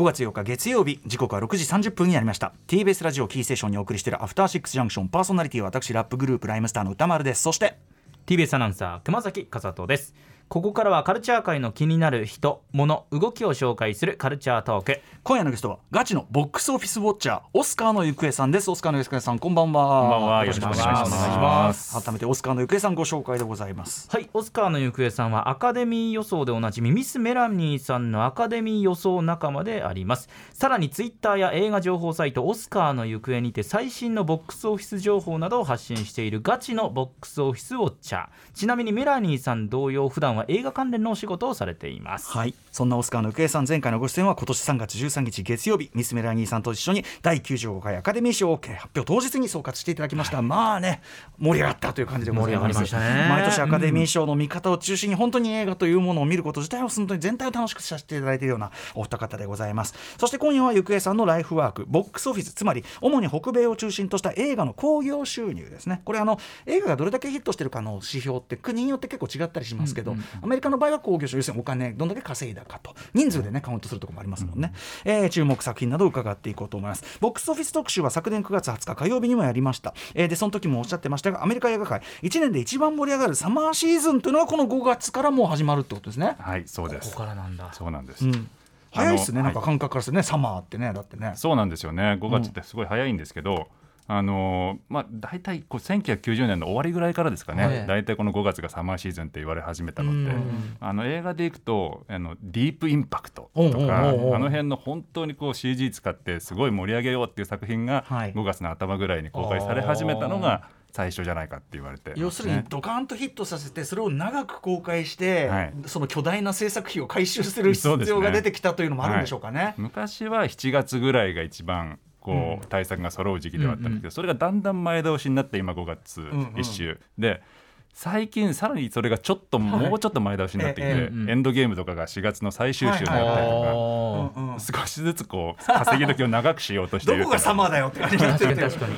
5月8日月曜日時刻は6時30分になりました。TBS ラジオキーセッションにお送りしているアフターシックスジャンクションパーソナリティは私ラップグループライムスターの歌丸です。そして TBS アナウンサー熊崎和人です。ここからはカルチャー界の気になる人物動きを紹介するカルチャートーク。今夜のゲストはガチのボックスオフィスウォッチャーオスカーの行方さんです。オスカーの行方さんこんばんは。こんばんは。よろしくお願いします。改めてオスカーの行方さんご紹介でございます。はい。オスカーの行方さんはアカデミー予想でおなじみミス・メラニーさんのアカデミー予想仲間であります。さらにツイッターや映画情報サイトオスカーの行方にて最新のボックスオフィス情報などを発信しているガチのボックスオフィスウォッチャー。ちなみにメラニーさん同様普段は映画関連の仕事をされています。はい。そんなオスカーの行方さん前回のご出演は今年3月13日月曜日ミス・メラニーさんと一緒に第95回アカデミー賞を発表当日に総括していただきました、はい、まあね盛り上がったという感じでございます、ね、毎年アカデミー賞の見方を中心に本当に映画というものを見ること自体を本当に全体を楽しくさせていただいているようなお二方でございます。そして今夜は行方さんのライフワークボックスオフィスつまり主に北米を中心とした映画の興行収入ですね。これあの映画がどれだけヒットしてるかの指標って国によって結構違ったりしますけど、うんうんうん、アメリカの場合は興行収入要するにお金どんだけ稼いだかと。人数でねカウントするところもありますもんね、うん、えー、注目作品などを伺っていこうと思います。ボックスオフィス特集は昨年9月20日火曜日にもやりました、えー、でその時もおっしゃってましたがアメリカ映画界1年で一番盛り上がるサマーシーズンというのはこの5月からもう始まるってことですね。はいそうです。ここからなんだ。そうなんです、うん。早いですね、なんか感覚からするね、はい、サマーってね、だってね。そうなんですよね、5月ってすごい早いんですけど、うんあのまあ、大体こう1990年の終わりぐらいからですかね、はい、大体この5月がサマーシーズンって言われ始めたので、あの映画でいくとあのディープインパクトとか、あの辺の本当にこう CG 使ってすごい盛り上げようっていう作品が5月の頭ぐらいに公開され始めたのが、最初じゃないかって言われて、ね、要するにドカンとヒットさせてそれを長く公開して、はい、その巨大な制作費を回収する必要が出てきたというのもあるんでしょうかね。ねはい、昔は7月ぐらいが一番こう対策が揃う時期ではあったんですけど、それがだんだん前倒しになって今5月1週。で最近さらにそれがちょっともうちょっと前倒しになってきて、エンドゲームとかが4月の最終週になったりとか、少しずつこう稼ぎ時を長くしようとしているどこがサマーだよって感じになってる確かに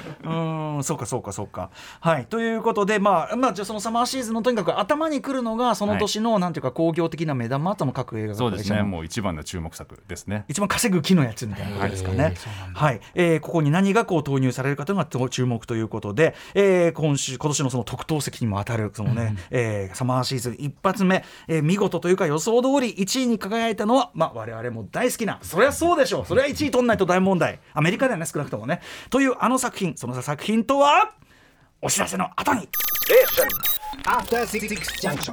うんそうかそうかそうか。はいということでまあまあじゃあそのサマーシーズンのとにかく頭にくるのがその年の、なんていうか興行的な目玉との各映画そうですね。もう一番の注目作ですね。一番稼ぐ木のやつみたい。なことですかねはい、えー、ここに何がこう投入されるかというのが注目ということで、えー、今週今年のその特等席にも当たるそのね、うん、えー、サマーシーズン一発目、えー、見事というか予想通り1位に輝いたのは、まあ、我々も大好きなそりゃそうでしょう。それは1位取んないと大問題。アメリカではね少なくともね。というあの作品その作品とはお知らせの後に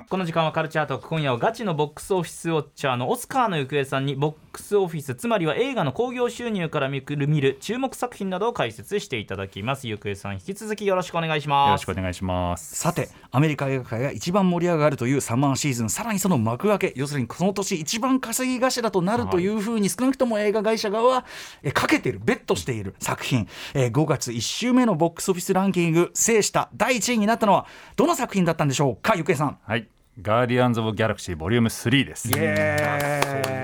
この時間はカルチャートーク今夜はガチのボックスオフィスウォッチャーのオスカーの行方さんにボックスオフィスつまりは映画の興行収入から見る見る注目作品などを解説していただきます。行方さん引き続きよろしくお願いします。よろしくお願いします。さてアメリカ映画界が一番盛り上がるというサマーシーズンさらにその幕開け要するにこの年一番稼ぎ頭となるというふうに少なくとも映画会社側はえかけているベットしている作品、えー、5月1週目のボックスオフィスランキング制した第1位になったのはどの作品だったんでしょうかゆけさん。はい。ガーディアンズ・オブ・ギャラクシーボリューム3です。イエー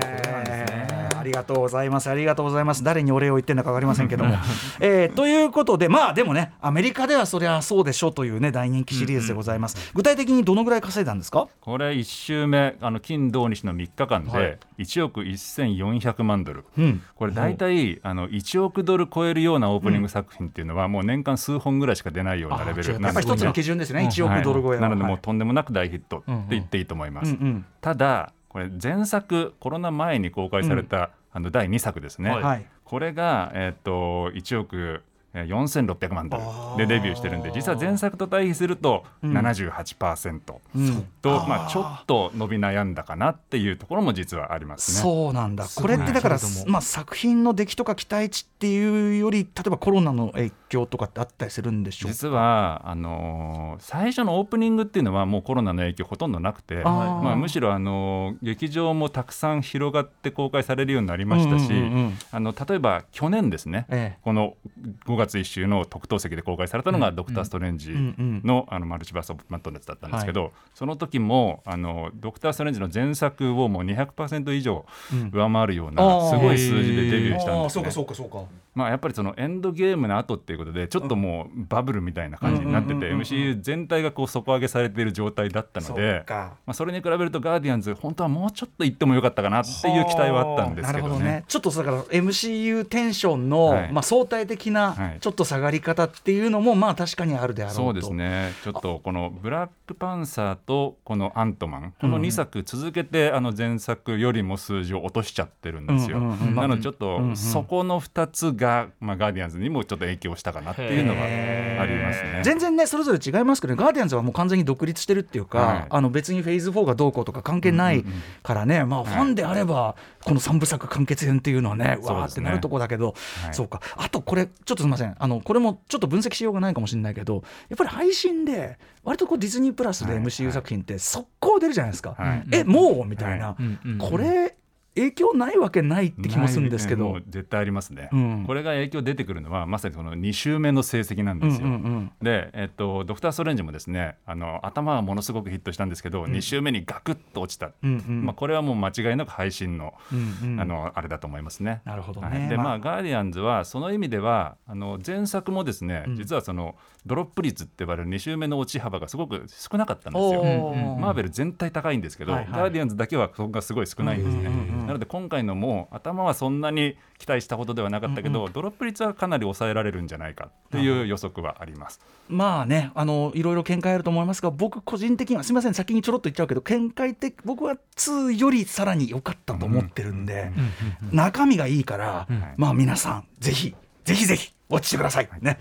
がとうございます。ありがとうございます。誰にお礼を言ってるのか分かりませんけども、えー、ということでまあでもねアメリカではそりゃそうでしょというね大人気シリーズでございます、うんうん、具体的にどのぐらい稼いだんですか？これ1週目あの金土日の3日間で1億1400万ドル、うん、これ大体、あの1億ドル超えるようなオープニング作品っていうのは、もう年間数本ぐらいしか出ないようなレベル。なんですやっぱり一つの基準ですね、1億ドル超え、は。い、なのでもうとんでもなく大ヒットって言っていいと思います、うんうん、ただこれ前作コロナ前に公開された、あの第2作ですね、はい、これが、えー、っと1億4600万ドルでデビューしてるんで実は前作と対比すると78%と、うん、まあ、ちょっと伸び悩んだかなっていうところも実はありますね。そうなんだ。これってだから、まあ、作品の出来とか期待値っていうより例えばコロナの影響とかってあったりするんでしょう実はあのー、最初のオープニングっていうのはもうコロナの影響ほとんどなくてまあ、むしろ、あのー、劇場もたくさん広がって公開されるようになりましたし、あの例えば去年ですね、ええ、この5月1週の特等席で公開されたのが「ドクター・ストレンジの」あのマルチバース・オブ・マットネスだったんですけど、はい、その時もあのドクター・ストレンジの前作をもう200%以上上回るような、すごい数字でデビューしたんですね。まあ、やっぱりそのエンドゲームの後っていうこことでちょっともうバブルみたいな感じになってて MCU 全体がこう底上げされている状態だったのでまあ、それに比べるとガーディアンズ本当はもうちょっと行ってもよかったかなっていう期待はあったんですけどね。どね。ちょっとだから MCU テンションの、はい、まあ、相対的なちょっと下がり方っていうのもまあ確かにあるであろうと。そうですね。ちょっとこのブラックパンサーとこのアントマンこの2作続けてあの前作よりも数字を落としちゃってるんですよ。なのでちょっとそこの2つが、まあ、ガーディアンズにもちょっと影響したかなっていうのがありますね。全然ねそれぞれ違いますけどガーディアンズはもう完全に独立してるっていうか、はい、あの別にフェーズ4がどうこうとか関係ないからね、まあファンであればこの3部作完結編っていうのはね、わーってなるとこだけど、はい、そうか。あとこれちょっとすみません。あのこれもちょっと分析しようがないかもしれないけどやっぱり配信で割とこうディズニープラスで MCU 作品って速攻出るじゃないですか、はい、えもう？みたいな、これ影響ないわけないって気もするんですけど、絶対ありますね、うん、これが影響出てくるのはまさにその2週目の成績なんですよ、うんうんうん、で、えっと、ドクター・ストレンジもですねあの頭はものすごくヒットしたんですけど、うん、2週目にガクッと落ちた、うんうん、まあ、これはもう間違いなく配信のうんうん、あのあれだと思いますね。なるほど、ね。はい、でまあ、ガーディアンズはその意味ではあの前作もですね、実はそのドロップ率って呼ばれる2週目の落ち幅がすごく少なかったんですよ。マーベル全体高いんですけど、はいはい、ガーディアンズだけはそこがすごい少ないんですね。なので今回のも頭はそんなに期待したほどではなかったけど、うんうん、ドロップ率はかなり抑えられるんじゃないかっていう予測はあります。まあねあのいろいろ見解あると思いますが僕個人的にはすみません先にちょろっと言っちゃうけど見解的僕は2よりさらに良かったと思ってるんで、中身がいいから、まあ皆さんぜひぜひぜひ落ちてください。ね、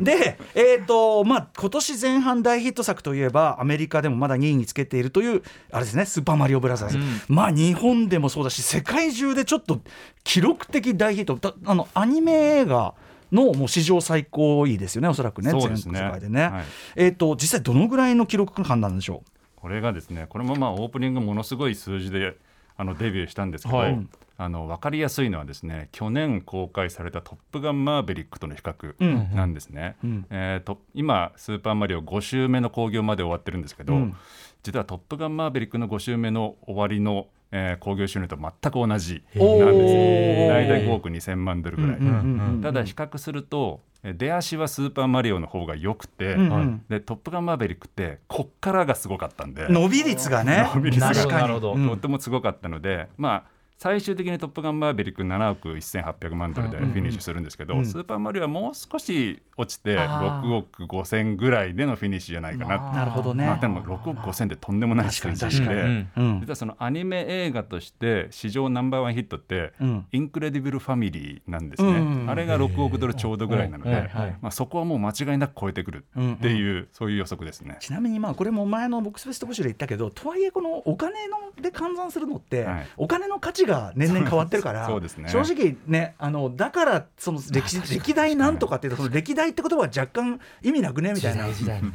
で、えーとまあ、今年前半大ヒット作といえばアメリカでもまだ2位につけているというあれですね「スーパーマリオブラザーズ」うん、まあ日本でもそうだし世界中でちょっと記録的大ヒット。あのアニメ映画のもう史上最高位ですよねおそらくね全世界でね。はい、えーと、実際どのぐらいの記録感なんでしょう？これがですねこれもまあオープニングものすごい数字であのデビューしたんですけど、はい、あの分かりやすいのはですね去年公開された「トップガンマーヴェリック」との比較なんですね。うん、えーと、今「スーパーマリオ」5周目の興行まで終わってるんですけど、うん、実は「トップガンマーヴェリック」の5周目の終わりのえー、興行収入と全く同じなんです。大体5億2000万ドルぐらい、ただ比較すると出足はスーパーマリオの方が良くて、うんうん、でトップガンマーヴェリックってこっからがすごかったんで。伸び率がね。伸び率が。とってもすごかったので、まあ最終的に「トップガンマーヴェリック」7億1800万ドルでフィニッシュするんですけど、うん。うん、スーパーマリオはもう少し落ちて6億5000ぐらいでのフィニッシュじゃないかな。なるほどね、まあ、でも6億5000ってとんでもない数字で、うん、実はそのアニメ映画として史上ナンバーワンヒットって「うん、インクレディブル・ファミリー」なんですね、うん、あれが6億ドルちょうどぐらいなので、まあ、そこはもう間違いなく超えてくるっていう、そういう予測ですね。ちなみにまあこれも前のボックスオフィス特集で言ったけどとはいえこのお金ので換算するのって、はい、お金の価値が年々変わってるからそうです、ね、正直ねあのだからその歴史歴代なんとかっていうとその歴代って言葉は若干意味なくねみたいな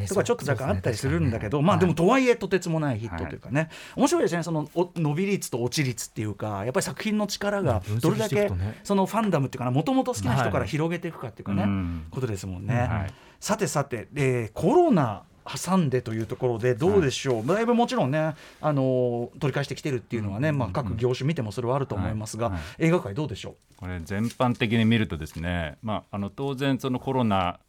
とかちょっと若干あったりするんだけど、まあでもとはいえとてつもないヒットというかね、面白いですねその伸び率と落ち率っていうかやっぱり作品の力がどれだけそのファンダムっていうかなもともと好きな人から広げていくかっていうかね、ことですもんね。さてさて、えー、コロナ挟んでというところでどうでしょう、はい、だいぶもちろんねあの取り返してきてるっていうのはね、まあ、各業種見てもそれはあると思いますが、映画界どうでしょう？これ全般的に見るとですね、まあ、あの当然そのコロナ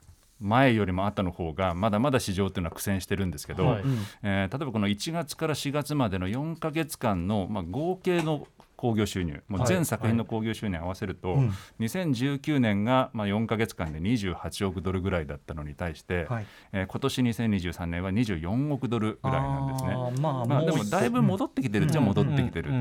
前よりも後の方がまだまだ市場というのは苦戦してるんですけど、はい、えー、例えばこの1月から4月までの4か月間の、まあ、合計の興行収入。もう全作品の興行収入合わせると、はい。はい、2019年がまあ4か月間で28億ドルぐらいだったのに対して、はい。えー、今年2023年は24億ドルぐらいなんですね。まあ、まあ、でもだいぶ戻ってきてるっちゃ戻ってきてる、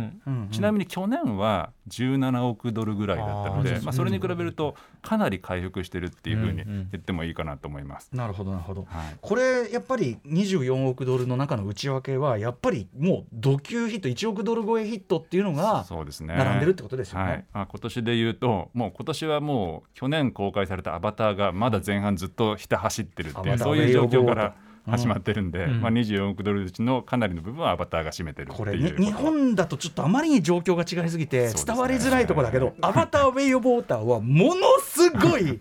ちなみに去年は17億ドルぐらいだったのでまあ、それに比べるとかなり回復してるっていうふうに言ってもいいかなと思います。なるほどなるほど、はい、これやっぱり24億ドルの中の内訳はやっぱりもうド級ヒット1億ドル超えヒットっていうのがそうですね並んでるってことですよね。はい、あ今年で言うともう今年はもう去年公開されたアバターがまだ前半ずっとひた走ってるっていうそういう状況から。始まってるんで、うん、まあ、24億ドルうちのかなりの部分はアバターが占めてるこれ、ね、日本だとちょっとあまりに状況が違いすぎて伝わりづらいところだけど、ね、アバターウェイ・オブ・ウォーターはものす すごい。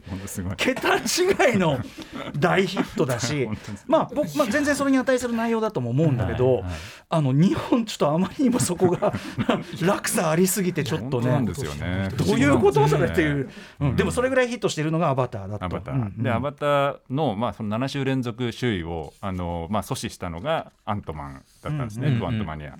桁違いの 大ヒットだしまあ僕、まあ、全然それに値する内容だとも思うんだけど、はいはい、あの日本ちょっとあまりにもそこが 落差ありすぎてちょっとね。どういうことそれっていう、うん、でもそれぐらいヒットしているのがアバターだった。アバター、でアバターの,、まあその7週連続首位をあの、まあ、阻止したのがアントマンだったんですね、クワントマニア。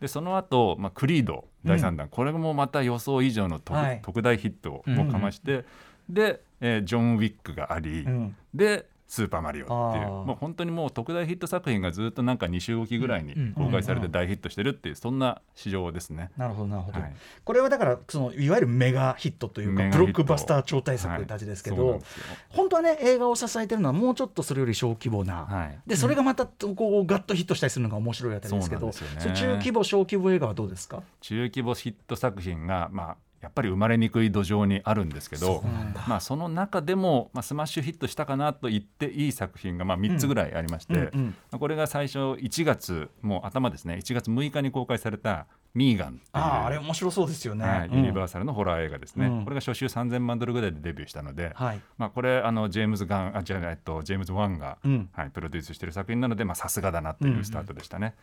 でその後、まあクリード第3弾、これもまた予想以上の特,、特大ヒットをかまして、で、えー、ジョン・ウィックがあり、でスーパーマリオっていう。もう本当にもう特大ヒット作品がずっとなんか2週おきぐらいに公開されて大ヒットしてるっていうそんな市場ですね。なるほどなるほど、はい、これはだからそのいわゆるメガヒットというかブロックバスター超大作たちですけど、はい、本当はね映画を支えてるのはもうちょっとそれより小規模な、はい、でそれがまたこうガッとヒットしたりするのが面白いあたりですけど、そ、ね、中規模小規模映画はどうですか？中規模ヒット作品がまあやっぱり生まれにくい土壌にあるんですけどまあ、その中でも、まあ、スマッシュヒットしたかなと言っていい作品が、まあ、3つぐらいありまして、うんうん、これが最初1月もう頭ですね1月6日に公開された「ミーガン」ああれ面白そうですよね、はい、ユニバーサルのホラー映画ですね、うん、これが初週3000万ドルぐらいでデビューしたので、はい、まあ、これあのジェームズ・ガンあじゃえっと、ジェームズ・ワンが、うん、はい、プロデュースしている作品なのでさすがだなというスタートでしたね。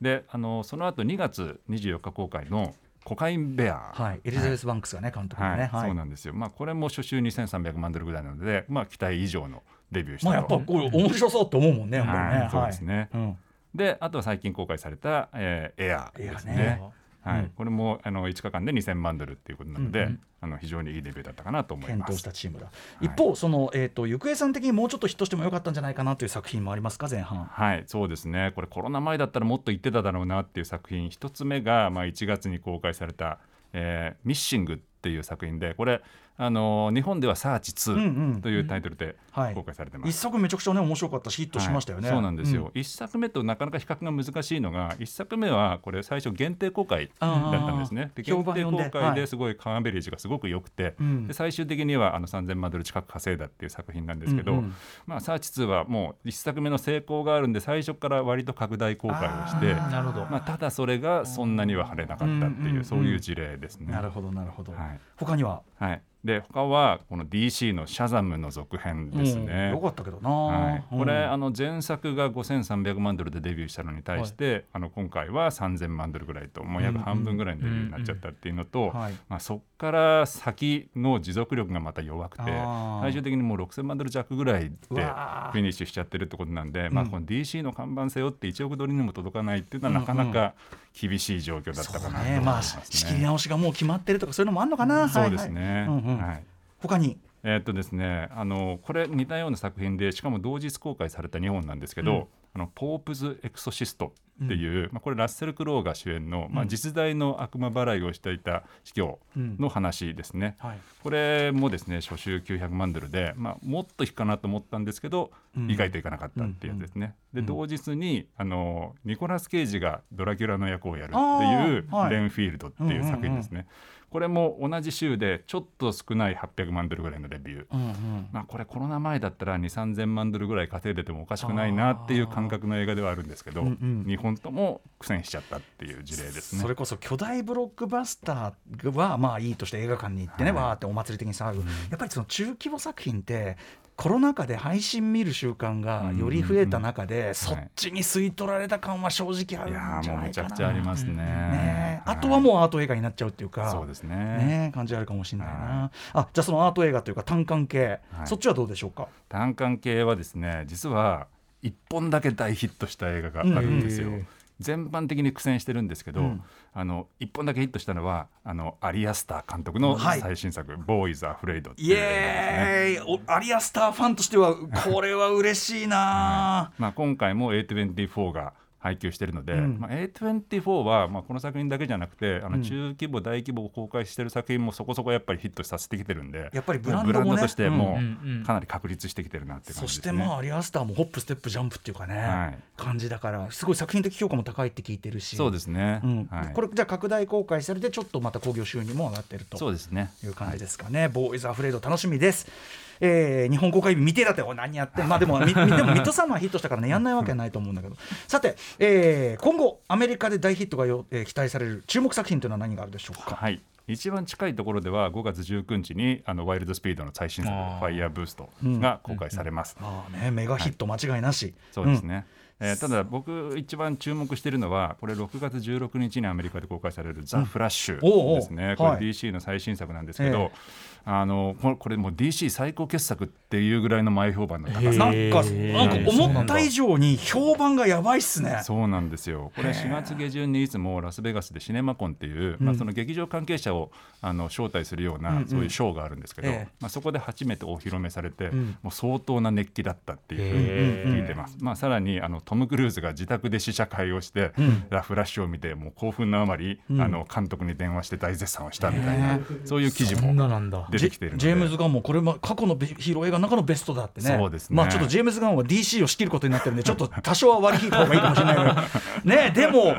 であのその後2月24日公開の「コカインベア、はい、エリザベス・バンクスがね、監督でね、はい、そうなんですよ、まあ、これも初週2300万ドルぐらいなので、まあ、期待以上のデビューした、まあ、やっぱこう面白そうと思うもんね、はい、そうですね、うん、であとは最近公開された、えー、エアですね。ねはい、これもあの5日間で2000万ドルっていうことなので、うんうん、あの非常にいいデビューだったかなと思います。検討したチームだ、はい、一方その、えーと、ゆくえさん的にもうちょっとヒットしてもよかったんじゃないかなという作品もあります。か前半はいそうですね。これコロナ前だったらもっと言ってただろうなっていう作品一つ目が、まあ、1月に公開されたえー、ミッシングっていう作品でこれあの日本では「サーチ2」というタイトルで公開されてます、うんうんはい、一作めちゃくちゃね面白かったしヒットしましたよね、はい、そうなんですよ、うん、一作目となかなか比較が難しいのが一作目はこれ最初限定公開だったんですね。で限定公開ですごいカーンベリージがすごく良くて、はい、で最終的にはあの3000万ドル近く稼いだっていう作品なんですけど、うんうん、まあ、サーチ2はもう一作目の成功があるんで最初から割と拡大公開をしてまあ、ただそれがそんなには晴れなかったっていう、そういう事例ですね。なるほどなるほど、はい、他には、はい、で他はこの DC の「シャザム」の続編ですね。うん、よかったけどな、はい、これ、あの前作が5300万ドルでデビューしたのに対して、はい、あの今回は3000万ドルぐらいともう約半分ぐらいのデビューになっちゃったっていうのと、まあ、そこから先の持続力がまた弱くて最終的にもう6000万ドル弱ぐらいでフィニッシュしちゃってるってことなんで、まあ、この DC の看板背負って1億ドルにも届かないっていうのはなかなか厳しい状況だったかなと思いますね。仕切り直しがもう決まってるとかそういうのもあるのかな。そうですね。はい。他に？えー、っとですねあのこれ似たような作品でしかも同日公開された日本なんですけど、うん、あのポープズ・エクソシストっていう、うん、まあ、これラッセル・クロウが主演の、まあ、実在の悪魔払いをしていた司教の話ですね、うんはい、これもですね初週900万ドルで、まあ、もっと引くかなと思ったんですけど、意外といかなかったっていうやつですね、で同日にあのニコラス・ケイジがドラキュラの役をやるっていう「レンフィールド」っていう作品ですね。これも同じ週でちょっと少ない800万ドルぐらいのレビュー、うんうん、まあ、これコロナ前だったら2 3 0 0 0万ドルぐらい稼いでてもおかしくないなっていう感覚の映画ではあるんですけど、うんうん、日本とも苦戦しちゃったっていう事例ですねそれこそ巨大ブロックバスターはまあいいとして映画館に行ってね、はい、わーってお祭り的に騒ぐ、うん、やっぱりその中規模作品ってコロナ禍で配信見る習慣がより増えた中で、そっちに吸い取られた感は正直あるんじゃないかな。めちゃくちゃありますね。ねあとはもうアート映画になっちゃうっていうか、そうですね。ね感じあるかもしれないな。あ、じゃあそのアート映画というか単館系、そっちはどうでしょうか。単館系はですね、実は一本だけ大ヒットした映画があるんですよ。全般的に苦戦してるんですけど、うん、あの一本だけヒットしたのはあのアリアスター監督の最新作「はい、ボーイズ・アフレイド」っていう、ね、イ。エアリアスターファンとしてはこれは嬉しいな、はい、まあ、今回も A24 が配給しているので、うん、まあ、A24 は、まあ、この作品だけじゃなくてあの中規模、大規模を公開している作品もそこそこやっぱりヒットさせてきてるんでやっぱりブランド、ね,、としてもかなり確立してきてるなって感じ、ね、そしてまあアリアスターもホップステップジャンプっていうかね、はい、感じだからすごい作品的評価も高いって聞いてるし。そうですね、うん。はい、これじゃあ拡大公開されてちょっとまた興行収入も上がってるとそうですね。いう感じですかね、はい、ボーイズ・アフレード楽しみです。えー、日本公開日未定だって何やって まあでもでもミッドサマーヒットしたからね。やんないわけはないと思うんだけど。さて、えー、今後アメリカで大ヒットがよ、えー、期待される注目作品というのは何があるでしょうか？はい。一番近いところでは5月19日にあのワイルドスピードの最新作「ファイヤーブースト」が公開されます。あね、メガヒット間違いなし、はい、そうですね、えー、ただ僕一番注目しているのはこれ6月16日にアメリカで公開される「ザ・フラッシュ」ですね、これ DC の最新作なんですけど、あのこれもう DC 最高傑作っていうぐらいの前評判の高さ。なんかなんか思った以上に評判がやばいっすね。そうなんですよ。これ4月下旬にいつもラスベガスでシネマコンっていう、まあ、その劇場関係者をあの招待するような、そういうショーがあるんですけど、まあ、そこで初めてお披露目されて、もう相当な熱気だったっていうふうに聞いてます、まあ、さらにあのトム・クルーズが自宅で試写会をして、ラフラッシュを見てもう興奮のあまり、あの監督に電話して大絶賛をしたみたいな、そういう記事も出てきているジェームズ・ガンもこれも過去のヒーロー映画の中のベストだってね。そうですね。まあちょっとジェームズ・ガンは DC を仕切ることになってるんでちょっと多少は割り引いた方がいいかもしれないけど。ねでも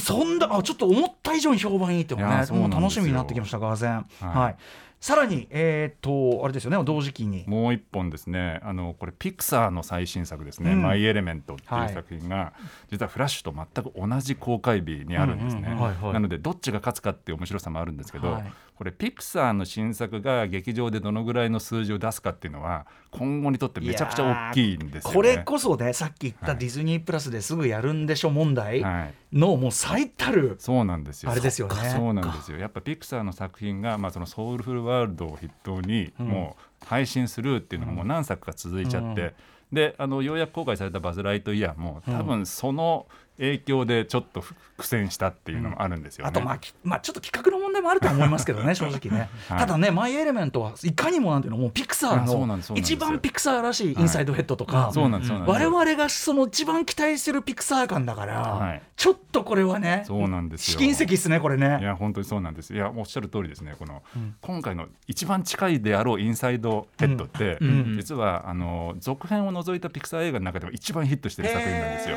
そんなあちょっと思った以上に評判いいってもねもう楽しみになってきましたがぜはい、はいさらに、えーと、あれですよね同時期に。もう一本ですね。あのこれピクサーの最新作ですね「うん、マイ・エレメント」っていう作品が、はい、実はフラッシュと全く同じ公開日にあるんですね、なのでどっちが勝つかっていう面白さもあるんですけど、はい、これピクサーの新作が劇場でどのぐらいの数字を出すかっていうのは今後にとってめちゃくちゃ大きいんですよ、ね、これこそねさっき言ったディズニープラスですぐやるんでしょ問題のもう最たるそうなんですよ。あれですよね。そうなんですよ。やっぱピクサーの作品が、まあ、そのソウルフルワールドを筆頭にもう配信するっていうのがもう何作か続いちゃって、うん。であのようやく公開された「バズ・ライトイヤー」も多分その影響でちょっと苦戦したっていうのもあるんですよ、ね。うん、あとまあ、まあ、ちょっと企画の問題もあると思いますけどね 正直ね、はい、ただね「マイ・エレメント」はいかにもなんていうのもうピクサーの一番ピクサーらしいインサイドヘッドとか、我々がその一番期待してるピクサー感だから、はい、ちょっとこれはねそうなんです試金石ですねこれね。いや本当にそうなんです。いやおっしゃる通りですねこの、うん、今回の一番近いであろうインサイドヘッドって、うん。うん、実はあの続編を除いたピクサー映画の中でも一番ヒットしてる作品なんですよ。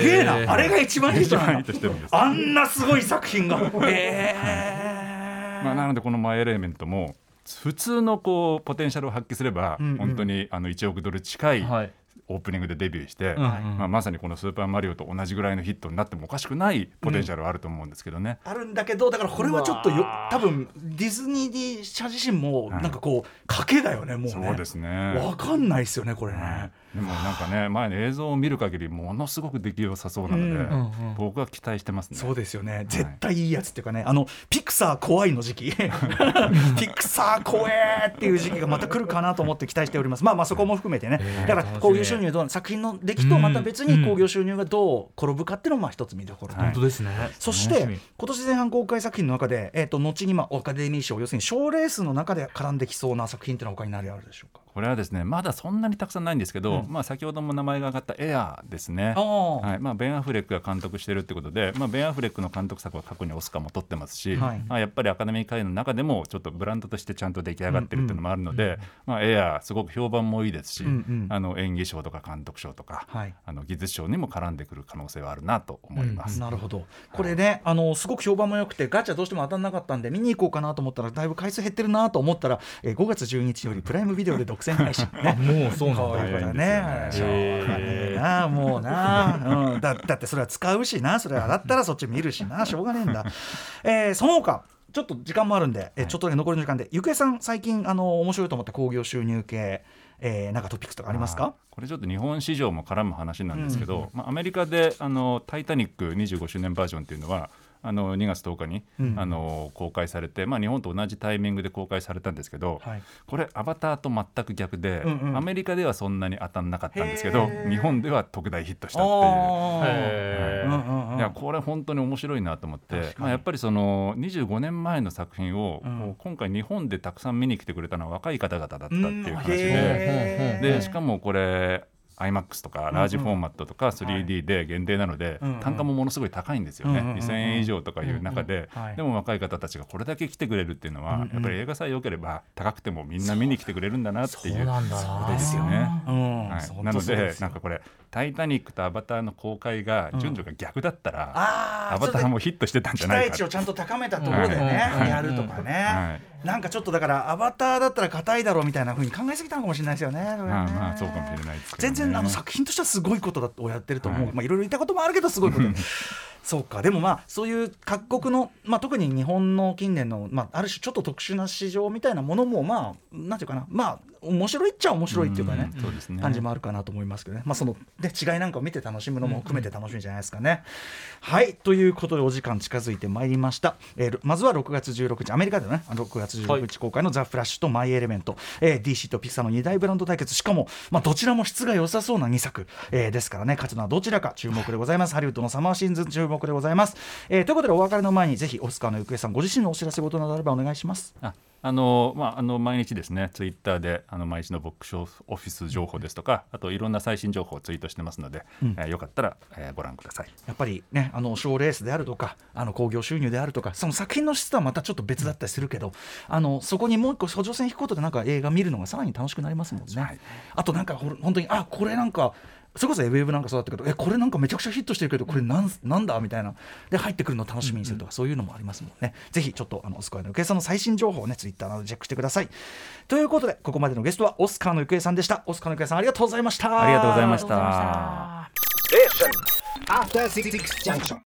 すげえなあれが一番ヒットしてるんです。あんなすごい作品が。へえ。まあなのでこのマイエレメントも普通のこうポテンシャルを発揮すれば、うんうん、本当にあの1億ドル近いオープニングでデビューして、うんまあ、まさにこの「スーパーマリオ」と同じぐらいのヒットになってもおかしくないポテンシャルはあると思うんですけどね。うん、あるんだけどだからこれはちょっとよ多分ディズニー社自身もなんかこう賭けだよねもうね。そうですね。分かんないですよねこれね。はいでもなんかね前の映像を見る限りものすごく出来良さそうなので、うんうんうん、僕は期待してますね。そうですよね、はい、絶対いいやつっていうかねあのピクサー怖いの時期。ピクサー怖えっていう時期がまた来るかなと思って期待しております。まあまあそこも含めてね、だから興行収入どう作品の出来とまた別に興行収入がどう転ぶかっていうのもまあ一つ見どころ、本当ですね。そして今年前半公開作品の中で、えーと、後にまあアカデミー賞要するに賞レースの中で絡んできそうな作品っていうのは他に何あるでしょうか？これはですねまだそんなにたくさんないんですけど、うん、まあ、先ほども名前が挙がったエアーですね、はい。まあ、ベン・アフレックが監督してるってことで、まあ、ベン・アフレックの監督作は過去にオスカーも取ってますし、はい、まあ、やっぱりアカデミー会の中でもちょっとブランドとしてちゃんと出来上がってるっていうのもあるので、うんうん、まあ、エアーすごく評判もいいですし、うんうん、あの演技賞とか監督賞とか、はい、あの技術賞にも絡んでくる可能性はあるなと思います。うん、なるほど。これね、はい、あのすごく評判も良くてガチャどうしても当たらなかったんで見に行こうかなと思ったらだいぶ回数減ってるなと思ったら、えー、5月12日よりプライムビデオで独占配信ね。もうそうなんだ。よね。しょうがねえな、もうな、うん、だだってそれは使うしな、それはだったらそっち見るしな、しょうがねえんだ。えー、その他ちょっと時間もあるんで、えちょっとだけ残りの時間で、ゆくえさん、最近あの面白いと思った興行収入系。えー、なんかトピックスとかありますか？これちょっと日本市場も絡む話なんですけど、うん、まあ、アメリカであの「タイタニック」25周年バージョンっていうのはあの2月10日に、うん、あの公開されて、まあ、日本と同じタイミングで公開されたんですけど、はい、これアバターと全く逆で、うんうん、アメリカではそんなに当たんなかったんですけど日本では特大ヒットしたっていう、はい、いやこれ本当に面白いなと思って、まあ、やっぱりその25年前の作品を、うん、今回日本でたくさん見に来てくれたのは若い方々だったっていう話で,、でしかもこれ iMAX とかラージフォーマットとか 3D で限定なので、単価もものすごい高いんですよね、2000円以上とかいう中で、でも若い方たちがこれだけ来てくれるっていうのは、やっぱり映画さえ良ければ高くてもみんな見に来てくれるんだなっていうそうですよね。はい、なのでなんかこれ「タイタニック」と「アバター」の公開が順序が逆だったら、アバターもヒットしてたんじゃないか期待値をちゃんと高めたところでね、やるとかね。なんかちょっとだからアバターだったら硬いだろうみたいなふうに考えすぎたのかもしれないですよね。まあまあそうかもしれないね、全然あの作品としてはすごいことだをやってると思う、はい、まあいろいろ言ったこともあるけどすごいこと。そうか。でもまあそういう各国の、まあ、特に日本の近年の、まあ、ある種ちょっと特殊な市場みたいなものもまあなんていうかな。まあ面白いっちゃ面白いっていうかね,、うね。感じもあるかなと思いますけどね、まあ、そので違いなんかを見て楽しむのも含めて楽しみじゃないですかね。はいということでお時間近づいてまいりました、えー、まずは6月16日アメリカでね6月16日公開の「ザ・フラッシュと「マイ・エレメント」えー、DC とピクサーの2大ブランド対決。しかも、まあ、どちらも質が良さそうな2作、えー、ですからね。勝つのはどちらか注目でございます。ハリウッドのサマーシーズン注目でございます。えー、ということでお別れの前にぜひオスカーの行方さんご自身のお知らせ事などあればお願いします。ああのまあ、あの毎日ですね、ツイッターであの毎日のボックスオフィス情報ですとか、あといろんな最新情報をツイートしてますので、うん、えー、よかったら、えー、ご覧ください。やっぱりね、あの賞レースであるとか、あの興行収入であるとか、その作品の質とはまたちょっと別だったりするけど、うん、あのそこにもう一個補助線引くことで、なんか映画見るのがさらに楽しくなりますもんね。はい、あとなんか本当に、あこれなんかそれこそウェブなんかそうだったけどえこれなんかめちゃくちゃヒットしてるけどこれなんなんだみたいな。で入ってくるのを楽しみにするとか、そういうのもありますもんね。ぜひちょっとあのオスカーのゆくえさんの最新情報をねツイッターなどでチェックしてください。ということでここまでのゲストはオスカーのゆくえさんでした。オスカーのゆくえさんありがとうございました。ありがとうございました